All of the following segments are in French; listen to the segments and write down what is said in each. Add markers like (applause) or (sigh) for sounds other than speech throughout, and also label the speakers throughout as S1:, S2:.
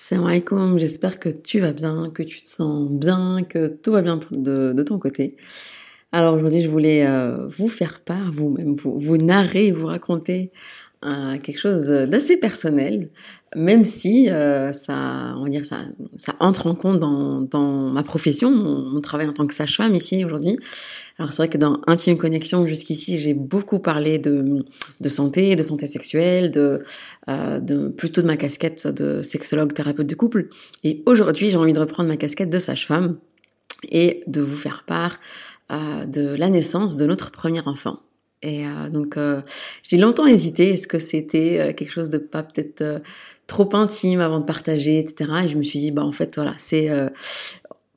S1: Salam alaikum, j'espère que tu vas bien, que tu te sens bien, que tout va bien de, ton côté. Alors aujourd'hui, je voulais euh, vous faire part, vous-même, vous, vous narrer, vous raconter euh, quelque chose d'assez personnel, même si euh, ça, on va dire, ça, ça entre en compte dans, dans ma profession, mon, travail en tant que sage-femme ici aujourd'hui. Alors c'est vrai que dans Intime Connexion jusqu'ici, j'ai beaucoup parlé de, de santé, de santé sexuelle, de, euh, de plutôt de ma casquette de sexologue, thérapeute de couple. Et aujourd'hui, j'ai envie de reprendre ma casquette de sage-femme et de vous faire part euh, de la naissance de notre premier enfant. Et euh, donc euh, j'ai longtemps hésité, est-ce que c'était euh, quelque chose de pas peut-être trop intime avant de partager, etc. Et je me suis dit, bah en fait voilà, c'est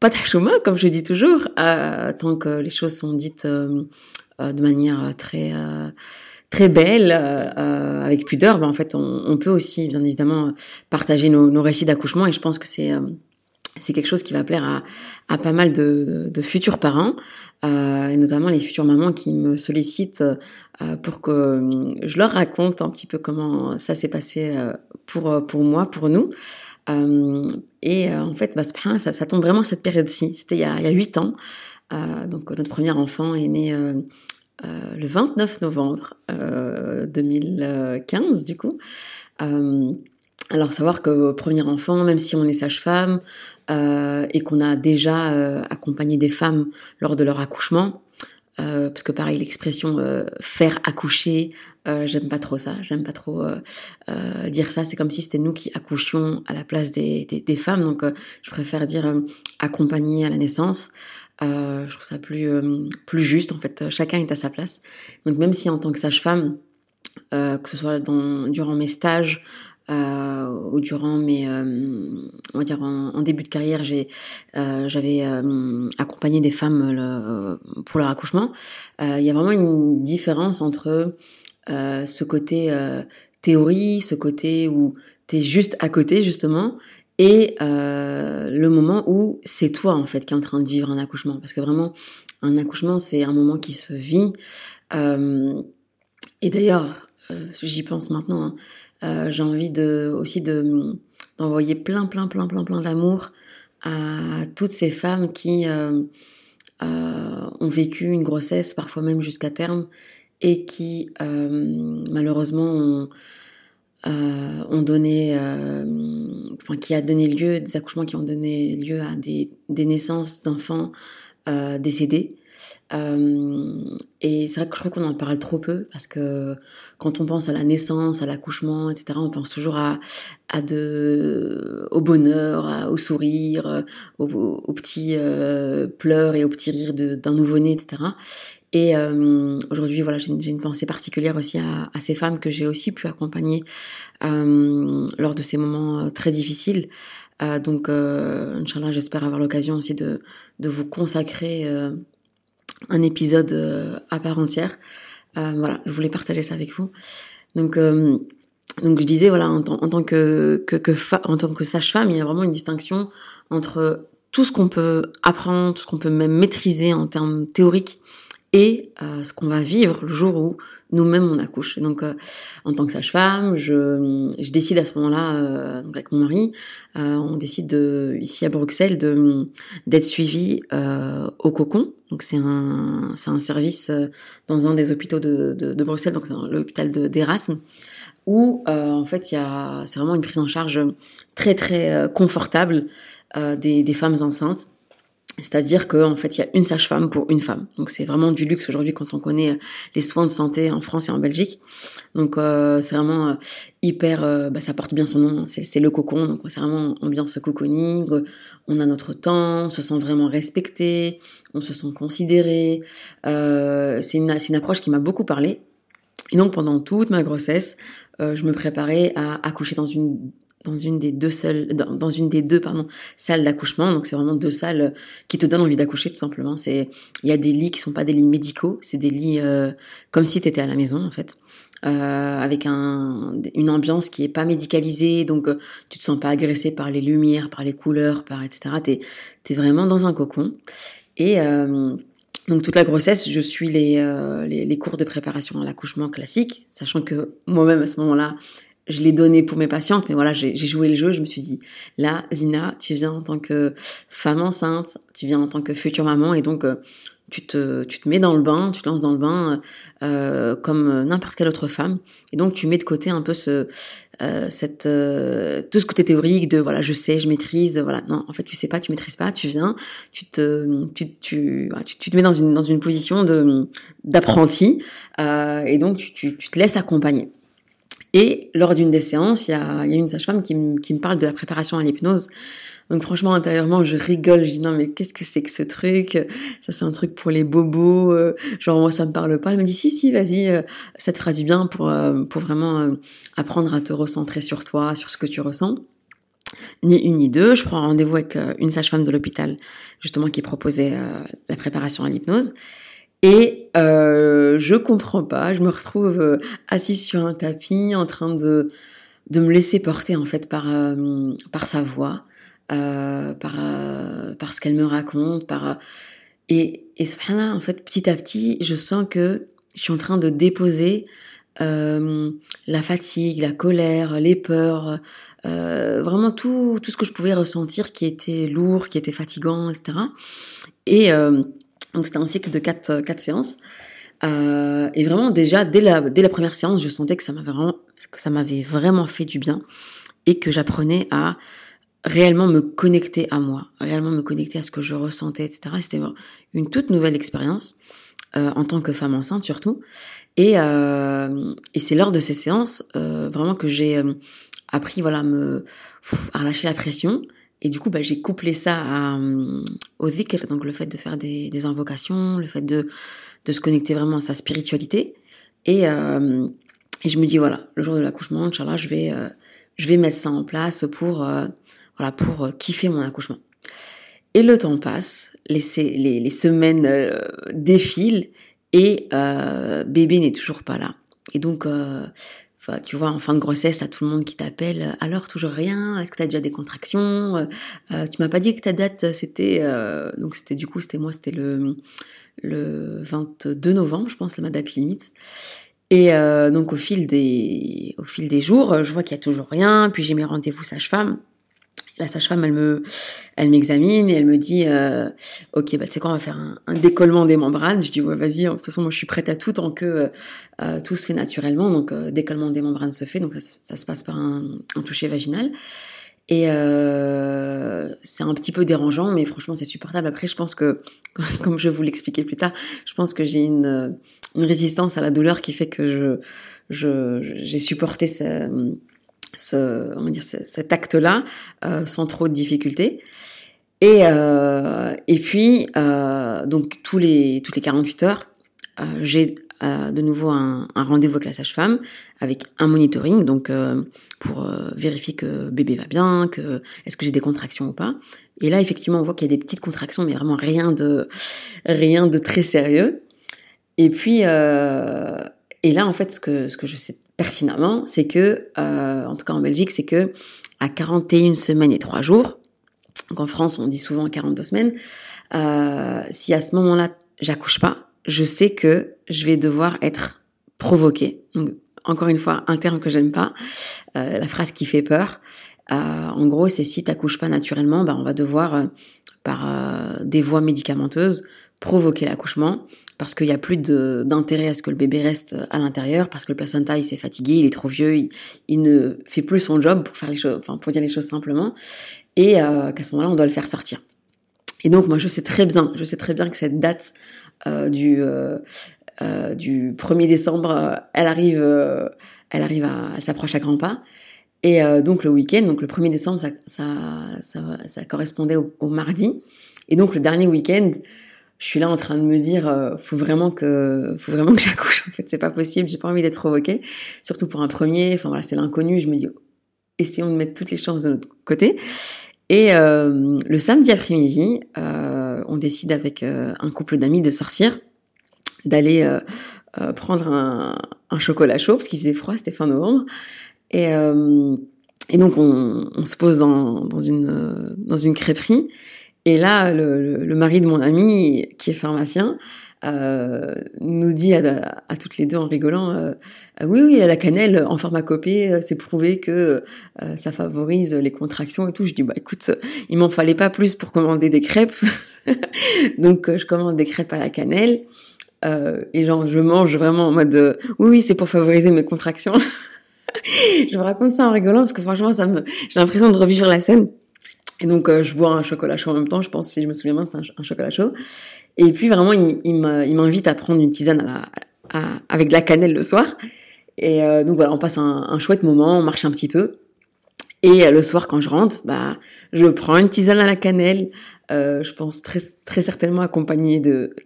S1: pas ta chouma, comme je dis toujours, euh, tant que les choses sont dites euh, euh de manière très euh, très belle, euh, avec pudeur, ben en fait, on, on, peut aussi, bien évidemment, partager nos, nos récits d'accouchement. Et je pense que c'est c'est quelque chose qui va plaire à, à pas mal de, de, futurs parents, euh, et notamment les futures mamans qui me sollicitent euh, pour que je leur raconte un petit peu comment ça s'est passé pour, pour moi, pour nous. Euh, et euh, en fait, bah, ça, ça tombe vraiment à cette période-ci. C'était il y a huit ans. Euh, donc notre premier enfant est né le 29 novembre 2015 du coup. Alors savoir que premier enfant, même si on est sage-femme et qu'on a déjà accompagné des femmes lors de leur accouchement, euh, parce que pareil, l'expression euh, faire accoucher, euh, j'aime pas trop ça. J'aime pas trop dire ça. C'est comme si c'était nous qui accouchions à la place des, des, des femmes. Donc, je préfère dire accompagner à la naissance. je trouve ça plus plus juste. En fait, chacun est à sa place. Donc, même si en tant que sage-femme, que ce soit dans, durant mes stages euh, ou durant mes, euh, on va dire en, début de carrière, j'ai, euh, j'avais euh, accompagné des femmes pour leur accouchement. Il y a vraiment une différence entre ce côté théorie, ce côté où tu es juste à côté justement, et le moment où c'est toi en fait qui est en train de vivre un accouchement, parce que vraiment un accouchement c'est un moment qui se vit. et d'ailleurs, j'y pense maintenant. Hein, euh, j'ai envie de, aussi de, d'envoyer plein, plein, plein, plein, plein d'amour à toutes ces femmes qui euh, euh, ont vécu une grossesse, parfois même jusqu'à terme, et qui malheureusement ont, ont donné, enfin qui a donné lieu, des accouchements qui ont donné lieu à des, des naissances d'enfants décédés. Euh, et c'est vrai que je trouve qu'on en parle trop peu parce que quand on pense à la naissance, à l'accouchement, etc., on pense toujours à, à de, au bonheur, au sourire, aux, aux petits euh, pleurs et aux petits rires d'un nouveau-né, etc. Et euh, aujourd'hui, voilà, j'ai une, pensée particulière aussi à, ces femmes que j'ai aussi pu accompagner euh, lors de ces moments euh, très difficiles. Euh, donc, euh, Inch'Allah, j'espère avoir l'occasion aussi de vous consacrer un épisode euh, à part entière. Euh, voilà, je voulais partager ça avec vous. Donc, euh, donc je disais voilà, en, tant que, que, que en tant que sage-femme, il y a vraiment une distinction entre tout ce qu'on peut apprendre, tout ce qu'on peut même maîtriser en termes théoriques et euh, ce qu'on va vivre le jour où nous-mêmes on accouche. donc, euh, en tant que sage-femme, je, je, décide à ce moment-là, euh, donc avec mon mari, on décide de, ici à Bruxelles de d'être suivi au Cocon. Donc c'est un c'est un service dans un des hôpitaux de, de, de Bruxelles, donc c'est l'hôpital d'Erasme. où en fait il y a c'est vraiment une prise en charge très très confortable des, des femmes enceintes c'est-à-dire qu'en fait, il y a une sage-femme pour une femme. Donc c'est vraiment du luxe aujourd'hui quand on connaît euh, les soins de santé en France et en Belgique. Donc euh, c'est vraiment euh, hyper, bah, ça porte bien son nom, c'est le cocon. Donc c'est vraiment ambiance cocooning. On a notre temps, on se sent vraiment respecté, on se sent considéré. c'est une, une approche qui m'a beaucoup parlé. Et donc pendant toute ma grossesse, je me préparais à accoucher dans une dans une des deux seules, dans, une des deux pardon salles d'accouchement. Donc c'est vraiment deux salles qui te donnent envie d'accoucher tout simplement. C'est il y a des lits qui sont pas des lits médicaux, c'est des lits euh, comme si tu étais à la maison en fait. Euh, avec un, une ambiance qui est pas médicalisée, donc euh, tu te sens pas agressé par les lumières, par les couleurs, par etc. T'es es vraiment dans un cocon. Et euh, donc toute la grossesse, je suis euh, les, les cours de préparation à l'accouchement classique, sachant que moi-même à ce moment-là, je l'ai donné pour mes patientes, mais voilà, j'ai joué le jeu. Je me suis dit, là, Zina, tu viens en tant que femme enceinte, tu viens en tant que future maman, et donc euh, tu te, tu te mets dans le bain, tu te lances dans le bain euh, comme n'importe quelle autre femme, et donc tu mets de côté un peu ce, euh, cette, euh, tout ce côté théorique de voilà, je sais, je maîtrise, voilà. Non, en fait, tu sais pas, tu maîtrises pas, tu viens, tu te, tu, tu, tu, te mets dans une, dans une position d'apprenti, euh, et donc tu te laisses accompagner. Et lors d'une des séances, il y a, y a une sage-femme qui, qui me parle de la préparation à l'hypnose. Donc franchement, intérieurement, je rigole, je dis non mais qu'est-ce que c'est que ce truc? Ça c'est un truc pour les bobos, euh, genre moi ça me parle pas. Elle me dit si si, vas-y, euh, ça te fera du bien pour euh, pour vraiment apprendre à te recentrer sur toi, sur ce que tu ressens. Ni une ni deux, je prends rendez-vous avec une sage-femme de l'hôpital justement qui proposait la préparation à l'hypnose. Et euh, je comprends pas, je me retrouve euh, assise sur un tapis en train de, de me laisser porter en fait par, euh, par sa voix, euh, par, par ce qu'elle me raconte, par et, et là en fait petit à petit je sens que je suis en train de déposer la fatigue, la colère, les peurs, vraiment tout, tout ce que je pouvais ressentir qui était lourd, qui était fatigant, etc. Et donc c'était un cycle de quatre, euh, séances. Euh, et vraiment déjà dès la, première séance, je sentais que ça m'avait vraiment, fait du bien et que j'apprenais à réellement me connecter à moi, réellement me connecter à ce que je ressentais, etc. C'était une toute nouvelle expérience euh, en tant que femme enceinte surtout. Et, c'est lors de ces séances vraiment que j'ai appris voilà me à relâcher la pression, et du coup, bah, j'ai couplé ça à, euh, au zikr, donc le fait de faire des, invocations, le fait de, de se connecter vraiment à sa spiritualité. Et, euh, et je me dis, voilà, le jour de l'accouchement, Inch'Allah, je vais, euh, je vais mettre ça en place pour, voilà, pour kiffer mon accouchement. Et le temps passe, les, les, les semaines défilent et bébé n'est toujours pas là. Et donc, Tu vois, en fin de grossesse, t'as tout le monde qui t'appelle. Euh, alors, toujours rien? Est-ce que t'as déjà des contractions? Euh, euh, Tu m'as pas dit que ta date, c'était... donc, c'était du coup, c'était moi, c'était le, le 22 novembre, je pense, ma date limite. Et donc, au fil, des, au fil des jours, je vois qu'il y a toujours rien. Puis, j'ai mes rendez-vous sage-femme la sage-femme, elle me, elle m'examine et elle me dit, euh, ok, bah tu sais quoi, on va faire un, décollement des membranes. Je dis ouais, vas-y. De toute façon, moi, je suis prête à tout tant que euh, tout se fait naturellement. Donc, euh, décollement des membranes se fait. Donc, ça, se passe par un, toucher vaginal. Et euh, c'est un petit peu dérangeant, mais franchement, c'est supportable. Après, je pense que, (laughs) comme je vous l'expliquer plus tard, je pense que j'ai une, une résistance à la douleur qui fait que je, j'ai supporté ça ce, on va dire, cet acte-là euh, sans trop de difficultés. Et, euh, et puis, euh, donc, tous les, toutes les 48 heures, j'ai de nouveau un, rendez-vous avec la sage-femme, avec un monitoring, donc pour vérifier que bébé va bien, que est-ce que j'ai des contractions ou pas. Et là, effectivement, on voit qu'il y a des petites contractions, mais vraiment rien de, rien de très sérieux. Et puis, et là, en fait, ce que, ce que je sais pertinemment, c'est que, euh, en tout cas en Belgique, c'est que à 41 semaines et 3 jours, donc en France on dit souvent 42 semaines, euh, si à ce moment-là j'accouche pas, je sais que je vais devoir être provoquée. Encore une fois, un terme que j'aime pas, euh, la phrase qui fait peur. En gros, c'est si t'accouches pas naturellement, bah, on va devoir, par des voies médicamenteuses, provoquer l'accouchement parce qu'il n'y a plus d'intérêt à ce que le bébé reste à l'intérieur, parce que le placenta il s'est fatigué, il est trop vieux, il, ne fait plus son job pour faire les choses, enfin pour dire les choses simplement, et euh, qu'à ce moment-là on doit le faire sortir. Et donc moi je sais très bien, je sais très bien que cette date euh, du euh, du 1er décembre, elle arrive, elle arrive à, elle s'approche à grands pas. Et donc le week-end, donc le 1er décembre, ça, ça, correspondait au, mardi. Et donc le dernier week-end, je suis là en train de me dire euh, faut vraiment que faut vraiment que (laughs) j'accouche en fait c'est pas possible j'ai pas envie d'être provoquée surtout pour un premier enfin voilà c'est l'inconnu je me dis essayons de mettre toutes les chances de notre côté. Et euh, le samedi après-midi, euh, on décide avec euh, un couple d'amis de sortir, d'aller prendre un, chocolat chaud, parce qu'il faisait froid, c'était fin novembre. Et, donc on, se pose dans, une, dans une crêperie. Et là, le, mari de mon ami, qui est pharmacien, euh, nous dit à, toutes les deux en rigolant euh, oui oui la cannelle en pharmacopée euh, c'est prouvé que ça favorise les contractions et tout. Je dis bah écoute il m'en fallait pas plus pour commander des crêpes. (laughs) Donc je commande des crêpes à la cannelle et genre je mange vraiment en mode oui oui c'est pour favoriser mes contractions. (laughs) Je vous raconte ça en rigolant parce que franchement ça me j'ai l'impression de revivre la scène et donc, euh, je bois un chocolat chaud en même temps, je pense, si je me souviens bien, c'est un, chocolat chaud. Et puis, vraiment, il, m'invite à prendre une tisane à la, avec de la cannelle le soir. Et euh, donc, voilà, on passe un, chouette moment, on marche un petit peu. Et euh, le soir, quand je rentre, bah, je prends une tisane à la cannelle, je pense très, très certainement accompagnée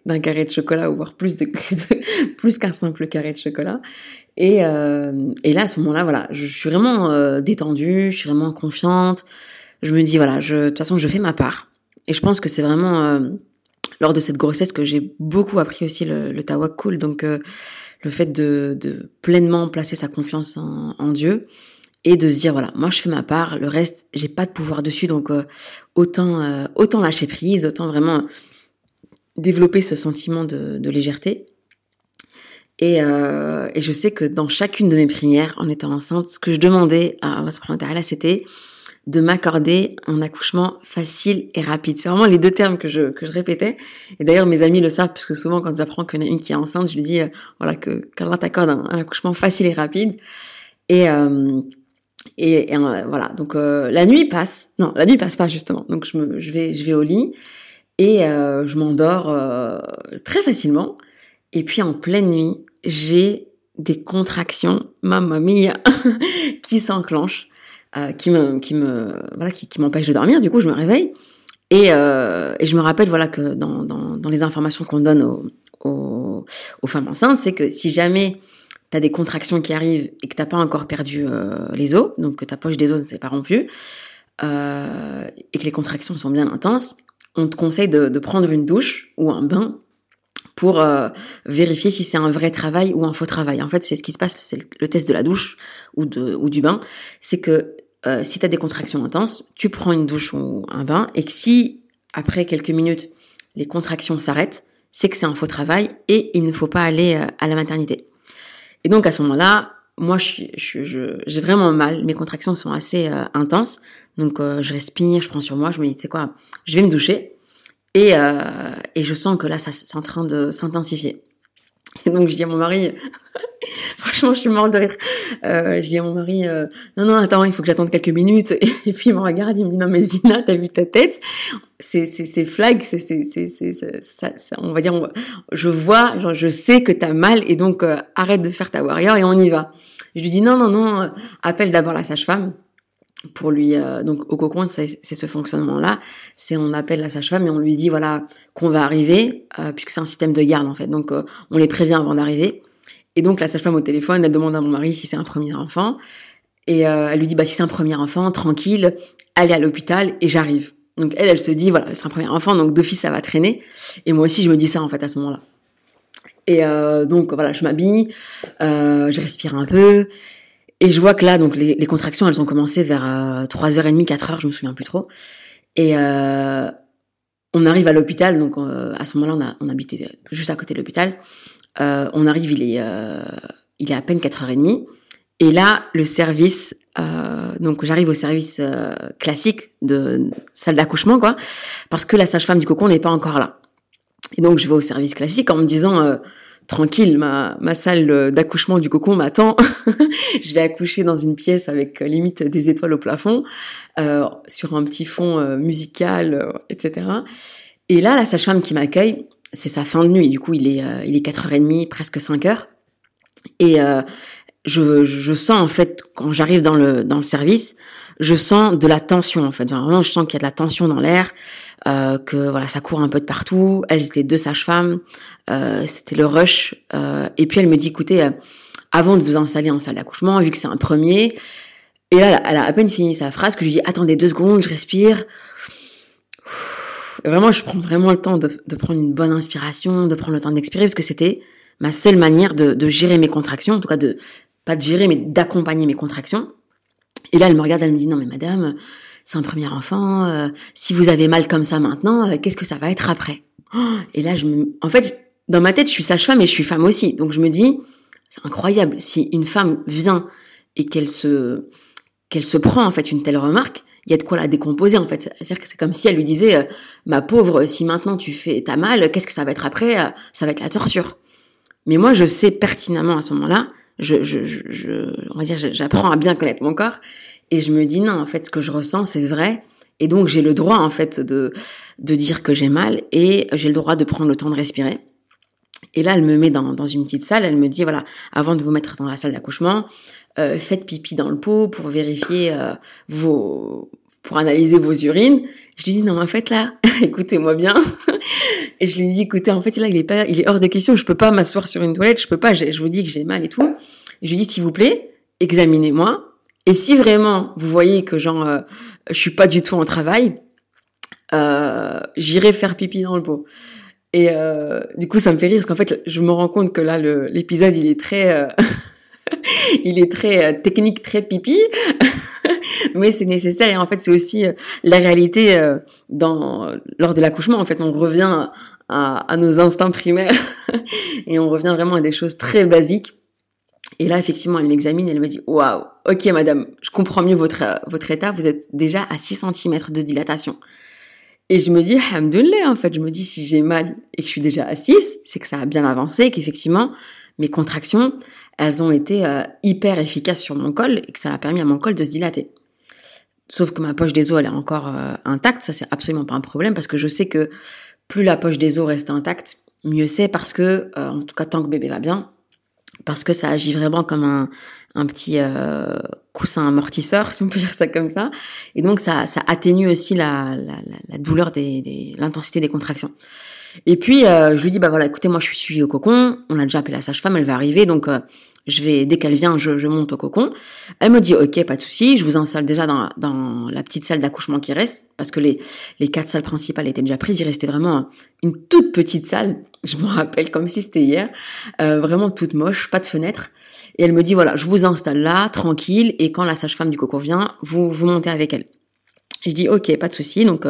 S1: d'un carré de chocolat, ou voire plus, de, (laughs) plus qu'un simple carré de chocolat. Et, et là, à ce moment-là, voilà, je suis vraiment détendue, je suis vraiment confiante je me dis voilà, de toute façon, je fais ma part. Et je pense que c'est vraiment euh, lors de cette grossesse que j'ai beaucoup appris aussi le, le tawakkul, donc euh, le fait de, pleinement placer sa confiance en, Dieu et de se dire voilà, moi je fais ma part, le reste j'ai pas de pouvoir dessus, donc euh, autant autant lâcher prise, autant vraiment développer ce sentiment de, légèreté. Et, je sais que dans chacune de mes prières, en étant enceinte, ce que je demandais à Allah c'était de m'accorder un accouchement facile et rapide. C'est vraiment les deux termes que je, que je répétais. Et d'ailleurs, mes amis le savent, parce que souvent, quand j'apprends qu'il y en a une qui est enceinte, je lui dis, euh, voilà, que qu'Allah t'accorde un, accouchement facile et rapide. Et, euh, et, euh, voilà. Donc, la nuit passe. Non, la nuit passe pas, justement. Donc, je me, je vais, je vais au lit et je m'endors très facilement. Et puis, en pleine nuit, j'ai des contractions, mamma mia, (laughs) qui s'enclenchent. Euh, qui me, qui me, voilà, qui, m'empêche de dormir. Du coup, je me réveille et, euh, et je me rappelle, voilà, que dans, dans, dans les informations qu'on donne aux, aux, femmes enceintes, c'est que si jamais tu as des contractions qui arrivent et que t'as pas encore perdu euh, les os, donc que ta poche des os ne s'est pas rompue, et que les contractions sont bien intenses, on te conseille de, de prendre une douche ou un bain pour vérifier si c'est un vrai travail ou un faux travail. En fait, c'est ce qui se passe, c'est le test de la douche ou, de, ou du bain, c'est que euh, si tu as des contractions intenses, tu prends une douche ou un bain, et que si, après quelques minutes, les contractions s'arrêtent, c'est que c'est un faux travail et il ne faut pas aller euh, à la maternité. Et donc à ce moment-là, moi, j'ai vraiment mal. Mes contractions sont assez euh, intenses. Donc, je respire, je prends sur moi, je me dis, tu sais quoi, je vais me doucher. Et, et je sens que là, ça c'est en train de s'intensifier. (laughs) Donc, je dis à mon mari, (laughs) Franchement, je suis morte de rire. Euh, je dis à mon mari, euh, non, non, attends, il faut que j'attende quelques minutes. (laughs) Et puis il me regarde, il me dit, non, mais Zina, t'as vu ta tête? C'est c'est flag, c'est c'est ça, on va dire, je vois, genre, je sais que t'as mal et donc euh, arrête de faire ta warrior et on y va. Je lui dis, non, non, non, euh, appelle d'abord la sage-femme pour lui euh, donc au cocon c'est ce fonctionnement là c'est on appelle la sage-femme et on lui dit voilà qu'on va arriver euh, puisque c'est un système de garde en fait donc on les prévient avant d'arriver et donc la sage-femme au téléphone, elle demande à mon mari si c'est un premier enfant. Et euh, elle lui dit, bah si c'est un premier enfant, tranquille, allez à l'hôpital et j'arrive. Donc elle, elle se dit, voilà, c'est un premier enfant, donc d'office ça va traîner. Et moi aussi, je me dis ça en fait à ce moment-là. Et euh, donc voilà, je m'habille, euh, je respire un peu. Et je vois que là, donc les, contractions, elles ont commencé vers 3h30, 4h, je me souviens plus trop. Et on arrive à l'hôpital, donc à ce moment-là, on, habitait juste à côté de l'hôpital. Euh, on arrive, il est, euh, il est à peine 4h30. Et là, le service, euh, donc j'arrive au service classique de salle d'accouchement, quoi, parce que la sage-femme du cocon n'est pas encore là. Et donc je vais au service classique en me disant, tranquille, ma, ma salle d'accouchement du cocon m'attend. (laughs) je vais accoucher dans une pièce avec limite des étoiles au plafond, euh, sur un petit fond musical, etc. Et là, la sage-femme qui m'accueille, c'est sa fin de nuit. Du coup, il est, euh, il est 4h30, presque 5h. Et euh, je, je sens, en fait, quand j'arrive dans le, dans le service, je sens de la tension, en fait. Vraiment, je sens qu'il y a de la tension dans l'air, euh, que voilà, ça court un peu de partout. Elles étaient deux sages-femmes, euh, c'était le rush. Euh, et puis, elle me dit, écoutez, avant de vous installer en salle d'accouchement, vu que c'est un premier, Et là, elle a à peine fini sa phrase que je lui dis attendez deux secondes, je respire. Et vraiment, je prends vraiment le temps de, de, prendre une bonne inspiration, de prendre le temps d'expirer, parce que c'était ma seule manière de, de, gérer mes contractions, en tout cas de pas de gérer, mais d'accompagner mes contractions. Et là, elle me regarde, elle me dit non mais madame, c'est un premier enfant. Euh, si vous avez mal comme ça maintenant, euh, qu'est-ce que ça va être après? Et là, je me, en fait, dans ma tête, je suis sage-femme et je suis femme aussi, donc je me dis c'est incroyable si une femme vient et qu'elle se qu'elle se prend en fait une telle remarque, il y a de quoi la décomposer en fait. C'est-à-dire que c'est comme si elle lui disait, euh, ma pauvre, si maintenant tu fais ta mal, qu'est-ce que ça va être après? Ça va être la torture. Mais moi, je sais pertinemment à ce moment-là, je, je, je, on va dire, j'apprends à bien connaître mon corps et je me dis non, en fait, ce que je ressens, c'est vrai. Et donc, j'ai le droit en fait de de dire que j'ai mal et j'ai le droit de prendre le temps de respirer. Et là, elle me met dans, dans une petite salle, elle me dit, voilà, avant de vous mettre dans la salle d'accouchement, euh, faites pipi dans le pot pour vérifier euh, vos, pour analyser vos urines. Je lui dis non, mais en fait là, (laughs) écoutez-moi bien. (laughs) et je lui dis écoutez, en fait là, il est pas, il est hors de question. Je peux pas m'asseoir sur une toilette. Je peux pas. Je, vous dis que j'ai mal et tout. je lui dis s'il vous plaît, examinez-moi. Et si vraiment vous voyez que genre euh, je suis pas du tout en travail, euh, j'irai faire pipi dans le pot. Et euh, du coup, ça me fait rire parce qu'en fait, je me rends compte que là, l'épisode, il est très (laughs) (laughs) il est très euh, technique, très pipi, (laughs) mais c'est nécessaire et en fait c'est aussi euh, la réalité euh, dans lors de l'accouchement. En fait, on revient à, nos instincts primaires (laughs) et on revient vraiment à des choses très basiques. Et là, effectivement, elle m'examine, elle me dit Waouh, ok, madame, je comprends mieux votre, votre état, vous êtes déjà à 6 cm de dilatation. Et je me dis, hamdoulilah, en fait, je me dis, si j'ai mal et que je suis déjà à 6, c'est que ça a bien avancé, qu'effectivement, mes contractions, elles ont été euh, hyper efficaces sur mon col et que ça a permis à mon col de se dilater. Sauf que ma poche des os, elle est encore euh, intacte, ça c'est absolument pas un problème parce que je sais que plus la poche des os reste intacte, mieux c'est parce que, euh, en tout cas tant que bébé va bien, parce que ça agit vraiment comme un, un petit coussin amortisseur, (laughs) si on peut dire ça comme ça. Et donc ça, atténue aussi la, la, douleur, des l'intensité des contractions. Et puis euh, je lui dis bah voilà, écoutez, moi je suis suivie au cocon, on a déjà appelé la sage-femme, elle va arriver, donc euh, je vais dès qu'elle vient, je, je, monte au cocon. Elle me dit ok, pas de souci, je vous installe déjà dans, dans la petite salle d'accouchement qui reste, parce que les les quatre salles principales étaient déjà prises, il restait vraiment une toute petite salle. (laughs) Je me rappelle comme si c'était hier, euh, vraiment toute moche, pas de fenêtre. Et elle me dit voilà, je vous installe là, tranquille, et quand la sage-femme du cocon vient, vous vous montez avec elle. je dis ok, pas de souci. Donc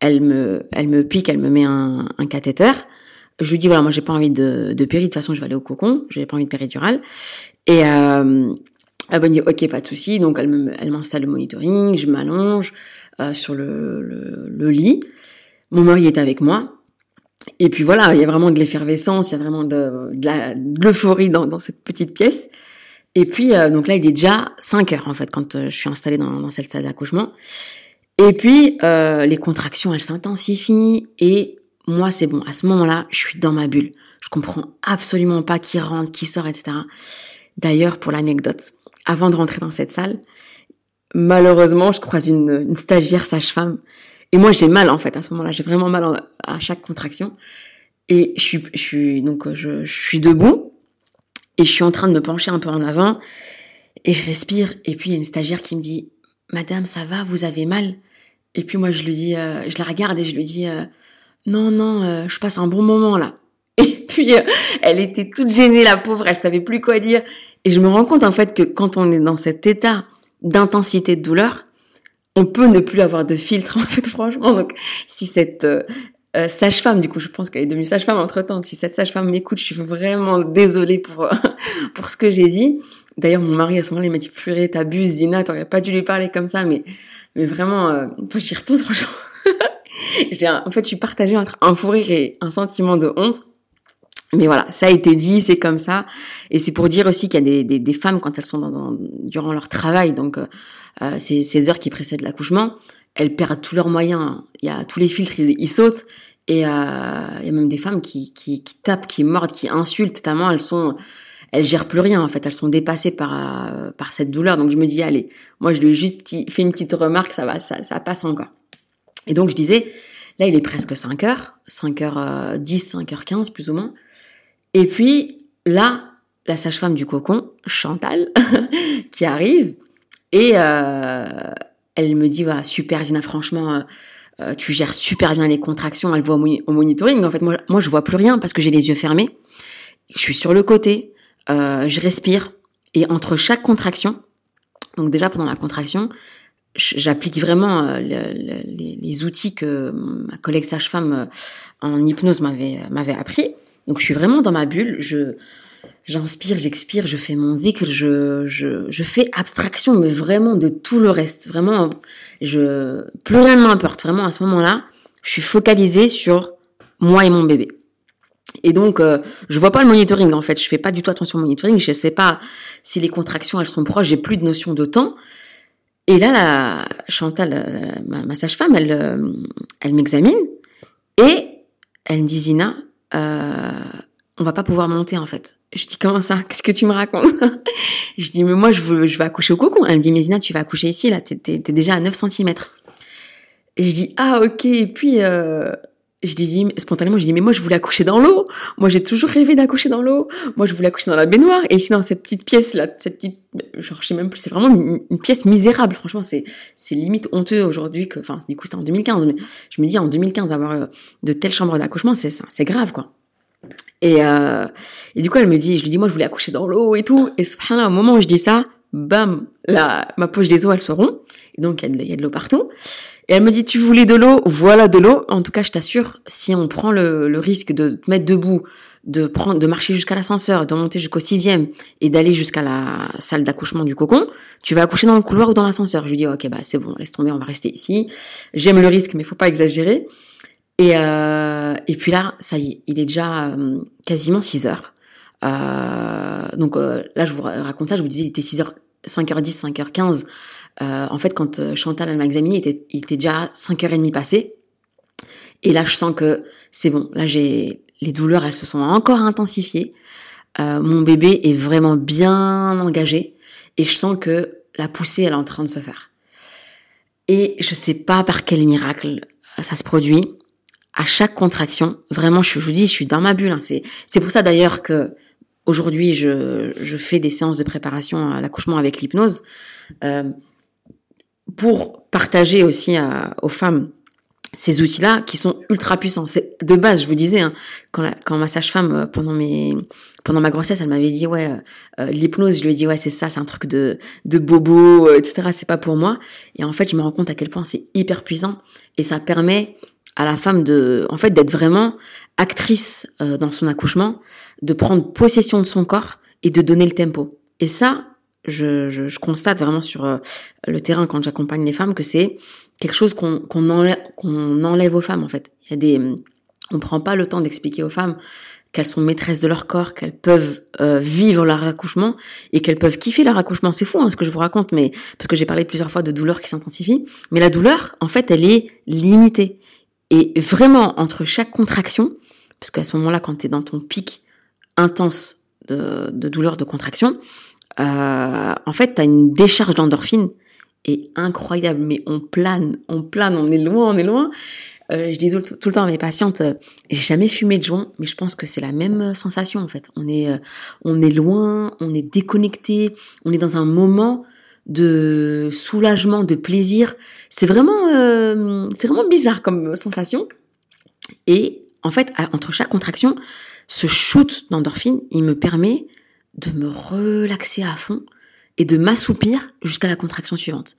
S1: elle me, elle me pique, elle me met un, un cathéter. Je lui dis voilà, moi j'ai pas envie de, de péri, de toute façon je vais aller au cocon, j'ai pas envie de péridurale. Et euh, elle me dit ok, pas de souci. Donc elle me, elle m'installe le monitoring, je m'allonge euh, sur le, le, le, lit. Mon mari est avec moi. Et puis voilà, il y a vraiment de l'effervescence, il y a vraiment de, de l'euphorie dans, dans cette petite pièce. Et puis euh, donc là, il est déjà 5 heures en fait quand euh, je suis installée dans, dans cette salle d'accouchement. Et puis, euh, les contractions, elles s'intensifient et moi, c'est bon. À ce moment-là, je suis dans ma bulle. Je comprends absolument pas qui rentre, qui sort, etc. D'ailleurs, pour l'anecdote, avant de rentrer dans cette salle, malheureusement, je croise une, stagiaire sage-femme. Et moi, j'ai mal, en fait, à ce moment-là. J'ai vraiment mal à chaque contraction. Et je suis, donc, je, je suis debout. Et je suis en train de me pencher un peu en avant. Et je respire. Et puis, il y a une stagiaire qui me dit, Madame, ça va, vous avez mal? Et puis moi, je lui dis, euh, je la regarde et je lui dis, euh, non, non, euh, je passe un bon moment là. (laughs) Et puis, elle était toute gênée, la pauvre, elle savait plus quoi dire. Et je me rends compte en fait que quand on est dans cet état d'intensité de douleur, on peut ne plus avoir de filtre (laughs) en fait, franchement. Donc, si cette sage-femme, du coup, je pense qu'elle est devenue sage-femme entre temps. Si cette sage-femme m'écoute, je suis vraiment désolée pour (laughs) pour ce que j'ai dit. D'ailleurs, mon mari à ce moment-là, il m'a dit "Purée, t'abuses, Zina, t'aurais pas dû lui parler comme ça." Mais mais vraiment, euh, j'y repense (laughs) franchement. un, en fait, je suis partagée entre un fou rire et un sentiment de honte. Mais voilà, ça a été dit, c'est comme ça. Et c'est pour dire aussi qu'il y a des, des, femmes, quand elles sont dans, durant leur travail, donc euh, euh, ces, heures qui précèdent l'accouchement, elles perdent tous leurs moyens. Il y a tous les filtres, ils, sautent. Et euh, il y a même des femmes qui, qui, qui tapent, qui mordent, qui insultent, tellement elles sont elles gèrent plus rien en fait, elles sont dépassées par euh, par cette douleur. Donc je me dis allez, moi je lui ai juste fait une petite remarque, ça va, ça, passe encore. Et donc je disais, là il est presque 5 heures, 5 h 10, 5 h 15 plus ou moins. Et puis là, la sage-femme du cocon, Chantal, (laughs) qui arrive, Et elle me dit, voilà, super Zina, franchement, tu gères super bien les contractions. Elle voit au, monitoring. En fait, moi, moi, je vois plus rien parce que j'ai les yeux fermés. Je suis sur le côté, je respire. Et entre chaque contraction, donc déjà pendant la contraction, j'applique vraiment euh, les, outils que ma collègue sage-femme euh, en hypnose m'avait m'avait appris. Donc je suis vraiment dans ma bulle, je j'inspire, j'expire, je fais mon zikr, je, je, je fais abstraction, mais vraiment de tout le reste. Vraiment, je plus rien ne m'importe. Vraiment à ce moment-là, je suis focalisée sur moi et mon bébé. Et donc, euh, je vois pas le monitoring en fait. Je fais pas du tout attention au monitoring. Je sais pas si les contractions elles sont proches. J'ai plus de notion de temps. Et là, la Chantal, ma, sage-femme, elle, euh, elle m'examine et elle me dit Zina, euh, on va pas pouvoir monter en fait. Je dis comment ça? Qu'est-ce que tu me racontes? (laughs) Je dis mais moi je, veux, je vais accoucher au cocon. Elle me dit mais Zina, tu vas accoucher ici là, t'es, es, déjà à 9 cm. Et je dis ah ok. Et puis euh, je dis spontanément, je dis mais moi je voulais accoucher dans l'eau. Moi j'ai toujours rêvé d'accoucher dans l'eau. Moi je voulais accoucher dans la baignoire. Et ici dans cette petite pièce là, cette petite, genre je sais même plus, c'est vraiment une, pièce misérable. Franchement c'est c'est limite honteux aujourd'hui que, enfin du coup c'était en 2015, mais je me dis en 2015 avoir euh, de telles chambres d'accouchement c'est c'est grave quoi. Et euh, et du coup elle me dit, je lui dis moi je voulais accoucher dans l'eau et tout. Et subhanallah au moment où je dis ça, bam, la ma poche des os elle se rompt. Donc il y a de l'eau partout. Et elle me dit, tu voulais de l'eau, voilà de l'eau. En tout cas, je t'assure, si on prend le, risque de te mettre debout, de prendre, de marcher jusqu'à l'ascenseur, de monter jusqu'au sixième et d'aller jusqu'à la salle d'accouchement du cocon, tu vas accoucher dans le couloir ou dans l'ascenseur. Je lui dis, ok, bah c'est bon, laisse tomber, on va rester ici. J'aime le risque, mais faut pas exagérer. Et, euh, et puis là, ça y est, il est déjà euh, quasiment 6 heures. Euh, donc là, je vous raconte ça, je vous disais, il était 6 heures, 5h10, 5h15. Euh, en fait, quand euh, Chantal m'a examiné, il était, il était déjà 5h30 passé. Et là, je sens que c'est bon. Là, j'ai les douleurs, elles se sont encore intensifiées. Euh, mon bébé est vraiment bien engagé et je sens que la poussée, elle est en train de se faire. Et je sais pas par quel miracle ça se produit. À chaque contraction, vraiment, je, vous dis, je suis dans ma bulle. Hein. C'est, c'est pour ça d'ailleurs que aujourd'hui, je, je fais des séances de préparation à l'accouchement avec l'hypnose. Euh, pour partager aussi aux femmes ces outils-là qui sont ultra puissants. De base, je vous disais, hein, quand, ma sage-femme euh, pendant ma grossesse, elle m'avait dit ouais euh, euh, l'hypnose, je lui ai dit ouais c'est ça, c'est un truc de bobo, etc. C'est pas pour moi. Et en fait, je me rends compte à quel point c'est hyper puissant et ça permet à la femme de en fait d'être vraiment actrice dans son accouchement, de prendre possession de son corps et de donner le tempo. Et ça, je, constate vraiment sur euh, le terrain quand j'accompagne les femmes que c'est quelque chose qu'on enlève, aux femmes en fait. Il y prend pas le temps d'expliquer aux femmes qu'elles sont maîtresses de leur corps, qu'elles peuvent euh, vivre leur accouchement et qu'elles peuvent kiffer leur accouchement. C'est fou hein, ce que je vous raconte, mais parce que j'ai parlé plusieurs fois de douleur qui s'intensifie, mais la douleur, en fait, elle est limitée. Et vraiment, entre chaque contraction, parce qu'à ce moment-là, quand tu es dans ton pic intense de douleur, de contraction, euh, en fait, tu as une décharge d'endorphine et incroyable, mais on plane, on plane, on est loin, on est loin. Euh, je dis tout, le temps à mes patientes, euh, j'ai jamais fumé de joint, mais je pense que c'est la même sensation en fait. On est, on est loin, on est déconnecté, on est dans un moment de soulagement, de plaisir. C'est vraiment, c'est vraiment bizarre comme sensation. Et en fait, entre chaque contraction, ce shoot d'endorphine, il me permet de me relaxer à fond et de m'assoupir jusqu'à la contraction suivante.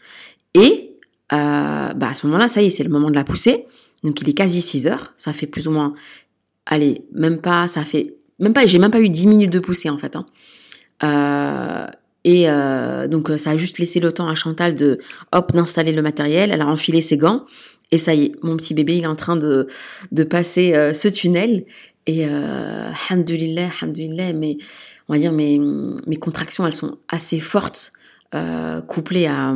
S1: Et euh, bah à ce moment-là, ça y est, c'est le moment de la poussée. Donc il est quasi 6 heures. Ça fait plus ou moins, allez, même pas, ça fait, même pas, j'ai même pas eu 10 minutes de poussée en fait. Hein. Euh, et euh, donc ça a juste laissé le temps à Chantal de hop d'installer le matériel. Elle a enfilé ses gants et ça y est, mon petit bébé il est en train de de passer ce tunnel. Et euh, hamdulillah, mais on va dire mes, mes contractions, elles sont assez fortes, euh, couplées à,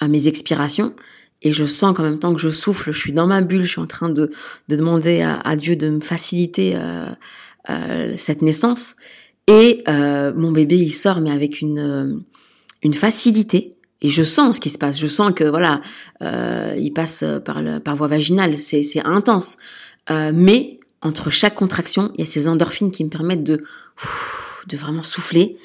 S1: à mes expirations. Et je sens qu'en même temps que je souffle, je suis dans ma bulle, je suis en train de, de demander à, Dieu de me faciliter euh, euh, cette naissance. Et mon bébé, il sort, mais avec une, une facilité. Et je sens ce qui se passe. Je sens que voilà, il passe par, par voie vaginale. C'est, intense. Mais entre chaque contraction, il y a ces endorphines qui me permettent de de vraiment souffler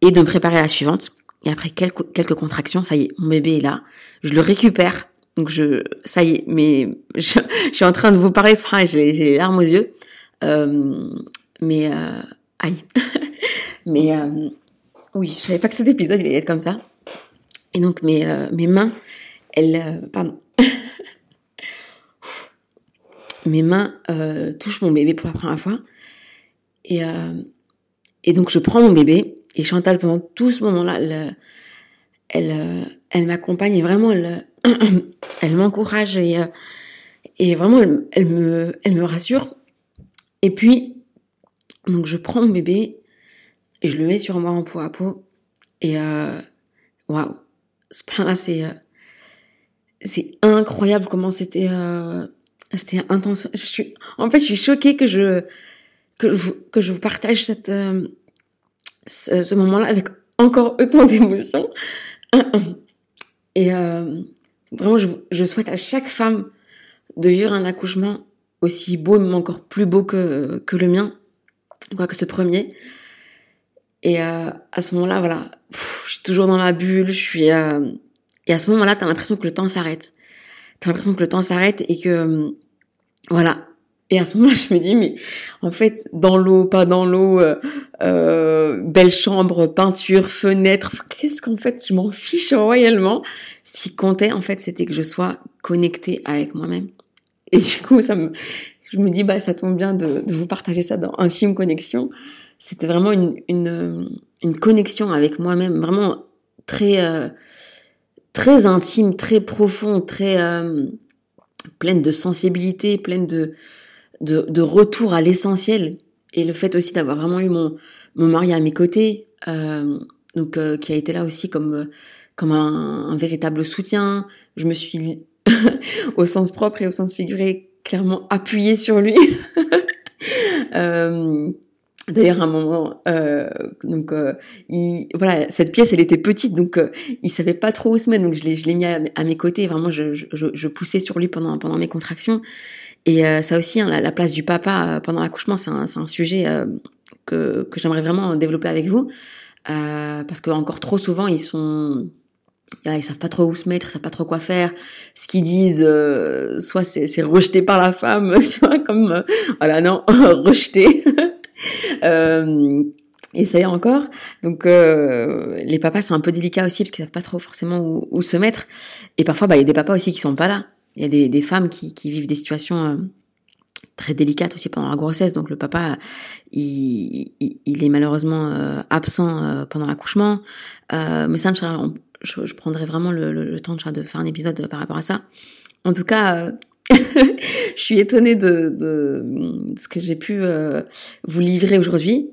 S1: et de me préparer à la suivante. Et après quelques, contractions, ça y est, mon bébé est là. Je le récupère. Donc je, ça y est, mais (laughs) je, suis en train de vous parler, j'ai les larmes aux yeux. Euh, mais euh, aïe. (laughs) mais euh, oui, je savais pas que cet épisode il allait être comme ça. Et donc mes mes mains, elles, pardon. (laughs) mes mains touchent mon bébé pour la première fois. Et et donc je prends mon bébé et Chantal pendant tout ce moment-là, elle, elle, elle m'accompagne et vraiment elle, (clears throat) elle m'encourage et et vraiment elle, me elle me rassure. Et puis donc je prends mon bébé et je le mets sur moi en peau à peau. Et euh, waouh, c'est euh, c'est incroyable comment c'était euh, c'était intense. En fait, je suis choquée que je que je, que je vous partage cette euh, ce, moment-là avec encore autant d'émotions. Et euh, vraiment, je, je souhaite à chaque femme de vivre un accouchement aussi beau, mais encore plus beau que, que le mien quoi que ce premier. Et euh, à ce moment-là, voilà, je suis toujours dans ma bulle, je suis... Et à ce moment-là, t'as l'impression que le temps s'arrête. T'as l'impression que le temps s'arrête et que... Voilà. Et à ce moment-là, je me dis, mais en fait, dans l'eau, pas dans l'eau, euh, belle chambre, peinture, fenêtre, qu'est-ce qu'en fait, je m'en fiche royalement. Ce qui comptait, en fait, c'était que je sois connectée avec moi-même. Et du coup, ça me, je me dis, bah, ça tombe bien de, vous partager ça dans Intime Connexion. C'était vraiment une, une, une, connexion avec moi-même, vraiment très, euh, très intime, très profond, très euh, pleine de sensibilité, pleine de, de, retour à l'essentiel. Et le fait aussi d'avoir vraiment eu mon, mon mari à mes côtés, euh, donc euh, qui a été là aussi comme, comme un, véritable soutien. Je me suis, (laughs) au sens propre et au sens figuré, clairement appuyé sur lui. (laughs) euh, D'ailleurs, à un moment, euh, donc, euh, il, voilà, cette pièce, elle était petite, donc euh, il savait pas trop où se mettre, donc je l'ai, je l'ai mis à, mes côtés. Vraiment, je, je, je, poussais sur lui pendant pendant mes contractions. Et euh, ça aussi, hein, la, la, place du papa euh, pendant l'accouchement, c'est un, un sujet que que j'aimerais vraiment développer avec vous, parce que encore trop souvent, ils sont ils savent pas trop où se mettre, ils savent pas trop quoi faire. Ce qu'ils disent, euh, soit c'est, rejeté par la femme, (laughs) soit comme euh, voilà non (laughs) rejeté. (laughs) euh, et ça y est encore. Donc euh, les papas c'est un peu délicat aussi parce qu'ils savent pas trop forcément où, où se mettre. Et parfois bah il y a des papas aussi qui sont pas là. Il y a des, femmes qui, vivent des situations euh, très délicate aussi pendant la grossesse. Donc le papa, il, est malheureusement euh, absent euh, pendant l'accouchement. Euh, mais ça, je, je, prendrai vraiment le, temps de faire un épisode par rapport à ça. En tout cas, (laughs) je suis étonnée de, ce que j'ai pu vous livrer aujourd'hui.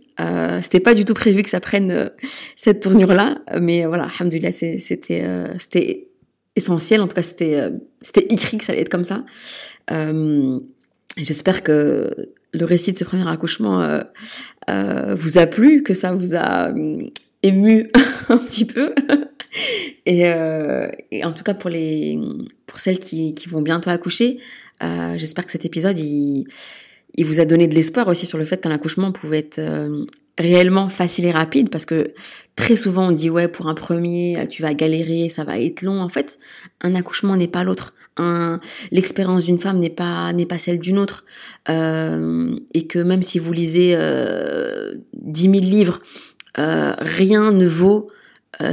S1: c'était pas du tout prévu que ça prenne cette tournure-là, mais voilà, alhamdoulilah, c'était c'était essentiel. En tout cas, c'était c'était écrit que ça allait être comme ça. Euh, J'espère que le récit de ce premier accouchement euh, euh, vous a plu, que ça vous a euh, ému (laughs) un petit peu. et, euh, en tout cas pour les pour celles qui, qui vont bientôt accoucher, euh, j'espère que cet épisode il, il vous a donné de l'espoir aussi sur le fait qu'un accouchement pouvait être réellement facile et rapide parce que très souvent on dit ouais pour un premier tu vas galérer ça va être long. En fait un accouchement n'est pas l'autre. L'expérience d'une femme n'est pas n'est pas celle d'une autre. Euh, et que même si vous lisez euh, 10 000 livres euh, rien ne vaut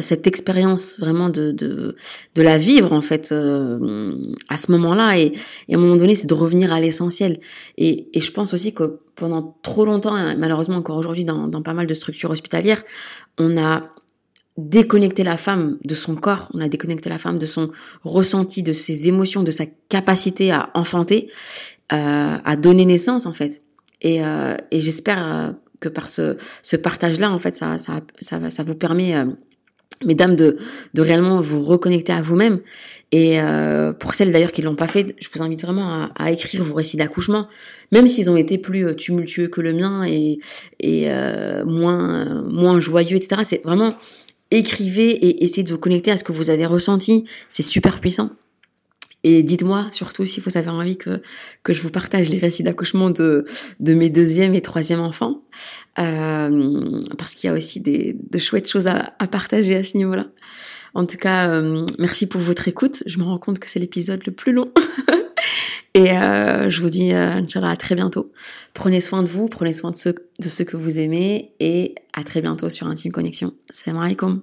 S1: cette expérience vraiment de, de, la vivre en fait euh, à ce moment-là et, à un moment donné c'est de revenir à l'essentiel et, je pense aussi que pendant trop longtemps et malheureusement encore aujourd'hui dans, pas mal de structures hospitalières on a déconnecté la femme de son corps, on a déconnecté la femme de son ressenti, de ses émotions, de sa capacité à enfanter, euh, à donner naissance en fait. Et, euh, j'espère que par ce, partage-là, en fait, ça, ça, ça vous permet mesdames, de, de réellement vous reconnecter à vous-même. Et euh, pour celles d'ailleurs qui l'ont pas fait, je vous invite vraiment à, à écrire vos récits d'accouchement, même s'ils ont été plus euh, tumultueux que le mien et, et euh, moins moins joyeux, etc. C'est vraiment écrivez et essayez de vous connecter à ce que vous avez ressenti. C'est super puissant. Et dites-moi surtout si vous avez envie que, que je vous partage les récits d'accouchement de, de mes deuxième et troisième enfants. parce qu'il y a aussi des, de chouettes choses à, partager à ce niveau-là. En tout cas, merci pour votre écoute. Je me rends compte que c'est l'épisode le plus long. (laughs) Et euh, je vous dis, euh, à très bientôt. Prenez soin de vous, prenez soin de ceux, de ceux que vous aimez et à très bientôt sur Intime Connexion. Salam alaikum.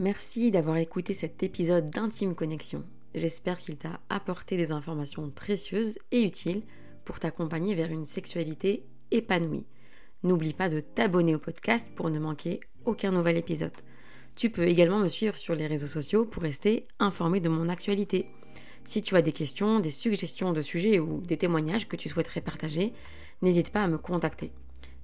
S1: Merci d'avoir écouté cet épisode d'Intime Connexion. J'espère qu'il t'a apporté des informations précieuses et utiles pour t'accompagner vers une sexualité épanouie. N'oublie pas de t'abonner au podcast pour ne manquer aucun nouvel épisode. Tu peux également me suivre sur les réseaux sociaux pour rester informé de mon actualité. Si tu as des questions, des suggestions de sujets ou des témoignages que tu souhaiterais partager, n'hésite pas à me contacter.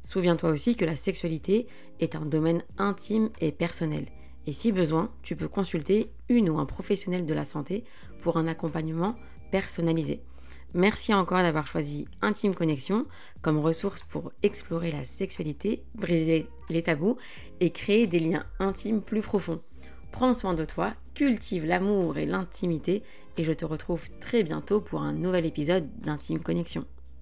S1: Souviens-toi aussi que la sexualité est un domaine intime et personnel. Et si besoin, tu peux consulter une ou un professionnel de la santé pour un accompagnement personnalisé. Merci encore d'avoir choisi Intime Connexion comme ressource pour explorer la sexualité, briser les tabous et créer des liens intimes plus profonds. Prends soin de toi, cultive l'amour et l'intimité et je te retrouve très bientôt pour un nouvel épisode d'Intime Connexion.